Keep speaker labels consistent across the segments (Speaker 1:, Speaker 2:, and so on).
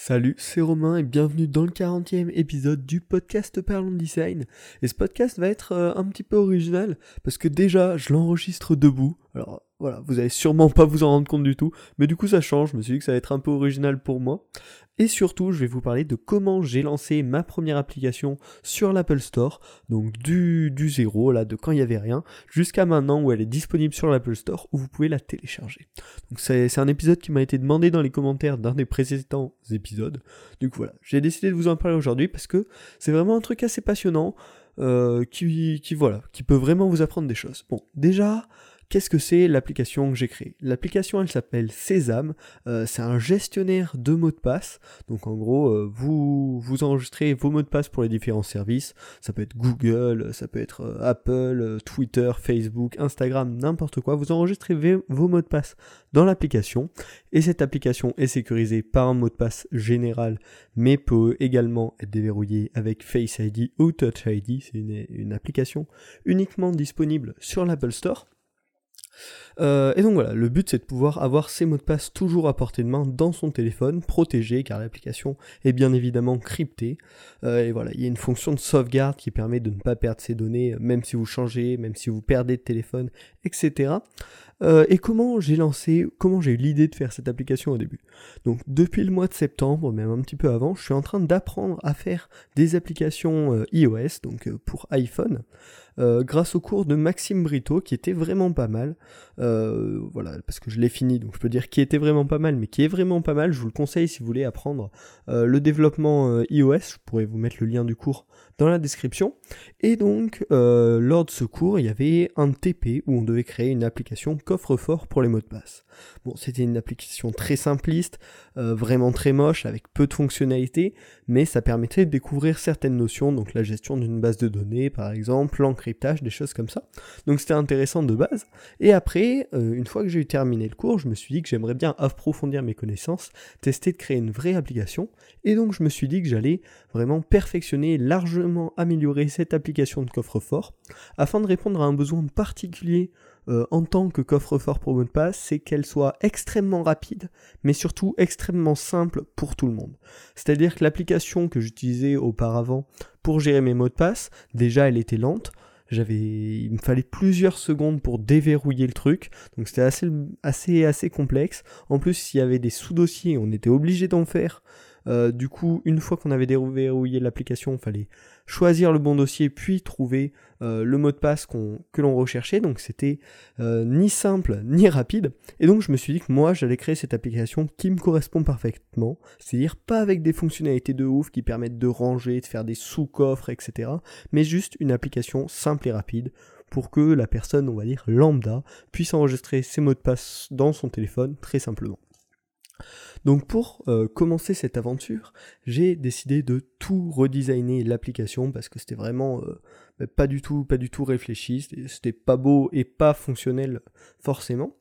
Speaker 1: Salut, c'est Romain et bienvenue dans le 40e épisode du podcast Parlons Design. Et ce podcast va être euh, un petit peu original parce que déjà je l'enregistre debout. Alors voilà, vous allez sûrement pas vous en rendre compte du tout, mais du coup ça change, je me suis dit que ça va être un peu original pour moi. Et surtout, je vais vous parler de comment j'ai lancé ma première application sur l'Apple Store, donc du, du zéro, là, de quand il n'y avait rien, jusqu'à maintenant où elle est disponible sur l'Apple Store, où vous pouvez la télécharger. Donc c'est un épisode qui m'a été demandé dans les commentaires d'un des précédents épisodes. Du coup voilà, j'ai décidé de vous en parler aujourd'hui parce que c'est vraiment un truc assez passionnant, euh, qui, qui, voilà, qui peut vraiment vous apprendre des choses. Bon, déjà, Qu'est-ce que c'est l'application que j'ai créée? L'application elle s'appelle Sésame, euh, c'est un gestionnaire de mots de passe. Donc en gros, euh, vous, vous enregistrez vos mots de passe pour les différents services. Ça peut être Google, ça peut être euh, Apple, Twitter, Facebook, Instagram, n'importe quoi. Vous enregistrez vos mots de passe dans l'application et cette application est sécurisée par un mot de passe général mais peut également être déverrouillée avec Face ID ou Touch ID. C'est une, une application uniquement disponible sur l'Apple Store. Euh, et donc voilà, le but c'est de pouvoir avoir ses mots de passe toujours à portée de main dans son téléphone, protégé car l'application est bien évidemment cryptée. Euh, et voilà, il y a une fonction de sauvegarde qui permet de ne pas perdre ses données, même si vous changez, même si vous perdez de téléphone, etc. Euh, et comment j'ai lancé, comment j'ai eu l'idée de faire cette application au début? Donc depuis le mois de septembre, même un petit peu avant, je suis en train d'apprendre à faire des applications iOS, donc pour iPhone. Euh, grâce au cours de Maxime Brito qui était vraiment pas mal. Euh, voilà, parce que je l'ai fini, donc je peux dire qui était vraiment pas mal, mais qui est vraiment pas mal. Je vous le conseille si vous voulez apprendre euh, le développement iOS. Je pourrais vous mettre le lien du cours dans la description. Et donc, lors de ce cours, il y avait un TP où on devait créer une application coffre-fort pour les mots de passe. Bon, c'était une application très simpliste, vraiment très moche, avec peu de fonctionnalités, mais ça permettait de découvrir certaines notions, donc la gestion d'une base de données par exemple, l'encryption des choses comme ça. Donc c'était intéressant de base. Et après, euh, une fois que j'ai terminé le cours, je me suis dit que j'aimerais bien approfondir mes connaissances, tester de créer une vraie application. Et donc je me suis dit que j'allais vraiment perfectionner, largement améliorer cette application de coffre-fort, afin de répondre à un besoin particulier euh, en tant que coffre-fort pour mot de passe, c'est qu'elle soit extrêmement rapide, mais surtout extrêmement simple pour tout le monde. C'est-à-dire que l'application que j'utilisais auparavant pour gérer mes mots de passe, déjà elle était lente, j'avais, il me fallait plusieurs secondes pour déverrouiller le truc, donc c'était assez, assez, assez complexe. En plus, il y avait des sous-dossiers, on était obligé d'en faire. Euh, du coup, une fois qu'on avait déverrouillé l'application, il fallait choisir le bon dossier, puis trouver euh, le mot de passe que l'on recherchait. Donc c'était euh, ni simple ni rapide. Et donc je me suis dit que moi j'allais créer cette application qui me correspond parfaitement. C'est-à-dire pas avec des fonctionnalités de ouf qui permettent de ranger, de faire des sous-coffres, etc. Mais juste une application simple et rapide pour que la personne, on va dire lambda, puisse enregistrer ses mots de passe dans son téléphone très simplement. Donc pour euh, commencer cette aventure, j'ai décidé de tout redesigner l'application parce que c'était vraiment euh, bah, pas du tout, pas du tout réfléchi, c'était pas beau et pas fonctionnel forcément.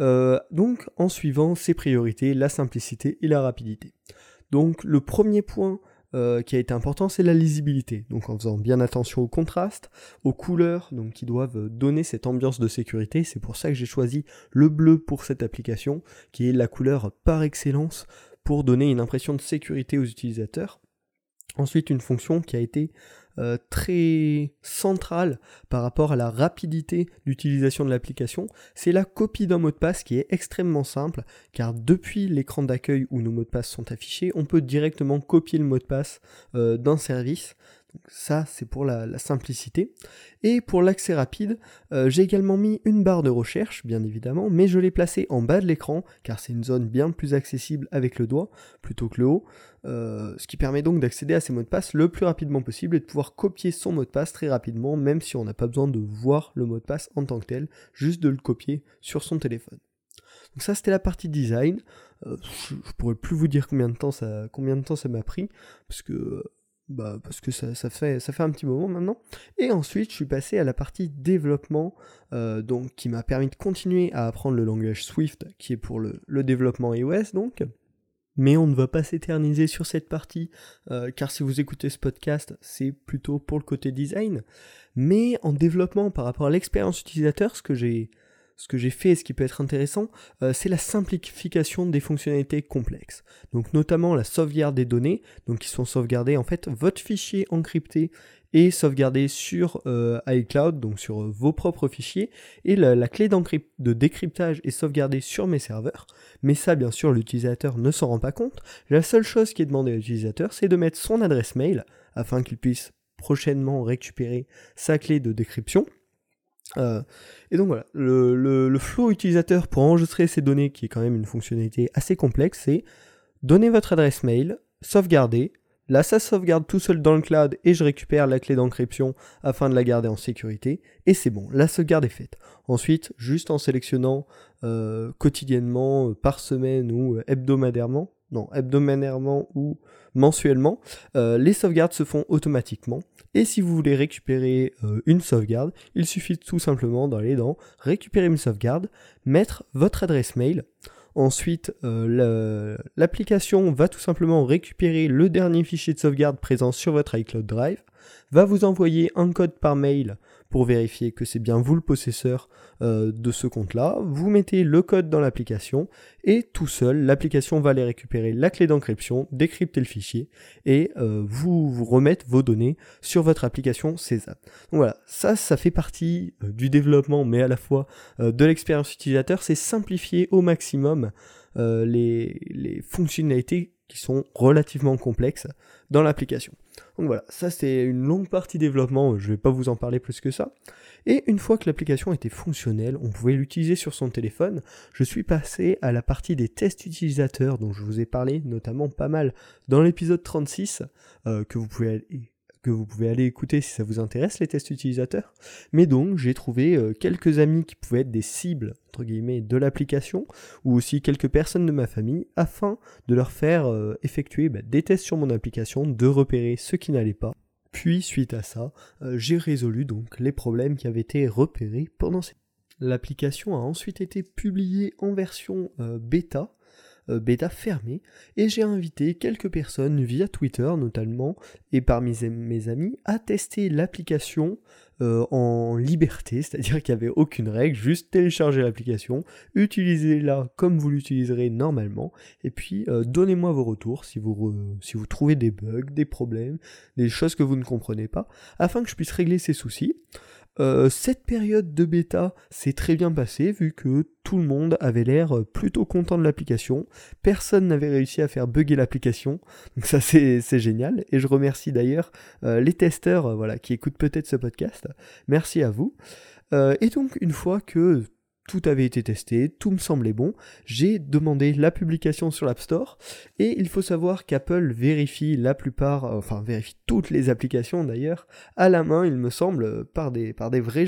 Speaker 1: Euh, donc en suivant ses priorités, la simplicité et la rapidité. Donc le premier point euh, qui a été important, c'est la lisibilité. Donc en faisant bien attention au contraste, aux couleurs, donc qui doivent donner cette ambiance de sécurité. C'est pour ça que j'ai choisi le bleu pour cette application, qui est la couleur par excellence pour donner une impression de sécurité aux utilisateurs. Ensuite, une fonction qui a été euh, très centrale par rapport à la rapidité d'utilisation de l'application, c'est la copie d'un mot de passe qui est extrêmement simple, car depuis l'écran d'accueil où nos mots de passe sont affichés, on peut directement copier le mot de passe euh, d'un service ça, c'est pour la, simplicité. Et pour l'accès rapide, euh, j'ai également mis une barre de recherche, bien évidemment, mais je l'ai placée en bas de l'écran, car c'est une zone bien plus accessible avec le doigt, plutôt que le haut, euh, ce qui permet donc d'accéder à ces mots de passe le plus rapidement possible et de pouvoir copier son mot de passe très rapidement, même si on n'a pas besoin de voir le mot de passe en tant que tel, juste de le copier sur son téléphone. Donc ça c'était la partie design. Euh, je, ne pourrais plus vous dire combien de temps ça, combien de temps ça m'a pris, parce que bah, parce que ça, fait, ça fait un petit moment maintenant. Et ensuite, je suis passé à la partie développement, euh, donc qui m'a permis de continuer à apprendre le langage Swift, qui est pour le, développement iOS, donc. Mais on ne va pas s'éterniser sur cette partie, euh, car si vous écoutez ce podcast, c'est plutôt pour le côté design. Mais en développement par rapport à l'expérience utilisateur, ce que j'ai ce que j'ai fait et ce qui peut être intéressant, euh, c'est la simplification des fonctionnalités complexes. Donc notamment la sauvegarde des données, donc qui sont sauvegardées en fait votre fichier encrypté et sauvegardé sur euh, iCloud, donc sur euh, vos propres fichiers, et la, clé de décryptage est sauvegardée sur mes serveurs, mais ça bien sûr l'utilisateur ne s'en rend pas compte. La seule chose qui est demandée à l'utilisateur, c'est de mettre son adresse mail afin qu'il puisse prochainement récupérer sa clé de décryption. Euh, et donc voilà, le, le, utilisateur pour enregistrer ces données, qui est quand même une fonctionnalité assez complexe, c'est donner votre adresse mail, sauvegarder, là ça sauvegarde tout seul dans le cloud et je récupère la clé d'encryption afin de la garder en sécurité, et c'est bon, la sauvegarde est faite. Ensuite, juste en sélectionnant euh, quotidiennement, euh, par semaine ou hebdomadairement, non, hebdomadairement ou mensuellement, les sauvegardes se font automatiquement. Et si vous voulez récupérer euh, une sauvegarde, il suffit tout simplement d'aller dans récupérer une sauvegarde, mettre votre adresse mail. Ensuite, euh, l'application va tout simplement récupérer le dernier fichier de sauvegarde présent sur votre iCloud Drive, va vous envoyer un code par mail pour vérifier que c'est bien vous le possesseur euh, de ce compte-là. Vous mettez le code dans l'application et tout seul, l'application va aller récupérer la clé d'encryption, décrypter le fichier et euh, vous, remettre vos données sur votre application Sésame. Donc voilà, ça, ça fait partie euh, du développement, mais à la fois de l'expérience utilisateur, c'est simplifier au maximum les fonctionnalités qui sont relativement complexes dans l'application. Donc voilà, ça c'est une longue partie développement, je ne vais pas vous en parler plus que ça. Et une fois que l'application était fonctionnelle, on pouvait l'utiliser sur son téléphone, je suis passé à la partie des tests utilisateurs dont je vous ai parlé notamment pas mal dans l'épisode 36, euh, que vous pouvez vous pouvez aller écouter si ça vous intéresse, les tests utilisateurs. Mais donc, j'ai trouvé euh, quelques amis qui pouvaient être des cibles, entre guillemets, de l'application, ou aussi quelques personnes de ma famille, afin de leur faire euh, effectuer bah, des tests sur mon application, de repérer ce qui n'allait pas. Puis, suite à ça, euh, j'ai résolu donc les problèmes qui avaient été repérés pendant ces... L'application a ensuite été publiée en version bêta, bêta fermée et j'ai invité quelques personnes via Twitter notamment et parmi mes amis à tester l'application euh, en liberté, c'est-à-dire qu'il n'y avait aucune règle, juste télécharger l'application, utilisez-la comme vous l'utiliserez normalement, et puis euh, donnez-moi vos retours si vous, si vous trouvez des bugs, des problèmes, des choses que vous ne comprenez pas, afin que je puisse régler ces soucis. Euh, cette période de bêta s'est très bien passée vu que tout le monde avait l'air plutôt content de l'application. Personne n'avait réussi à faire bugger l'application. Donc ça c'est génial. Et je remercie d'ailleurs euh, les testeurs euh, voilà, qui écoutent peut-être ce podcast. Merci à vous. et donc une fois que tout avait été testé, tout me semblait bon. J'ai demandé la publication sur l'App Store et il faut savoir qu'Apple vérifie la plupart, enfin vérifie toutes les applications d'ailleurs, à la main, il me semble, par des, par des vrais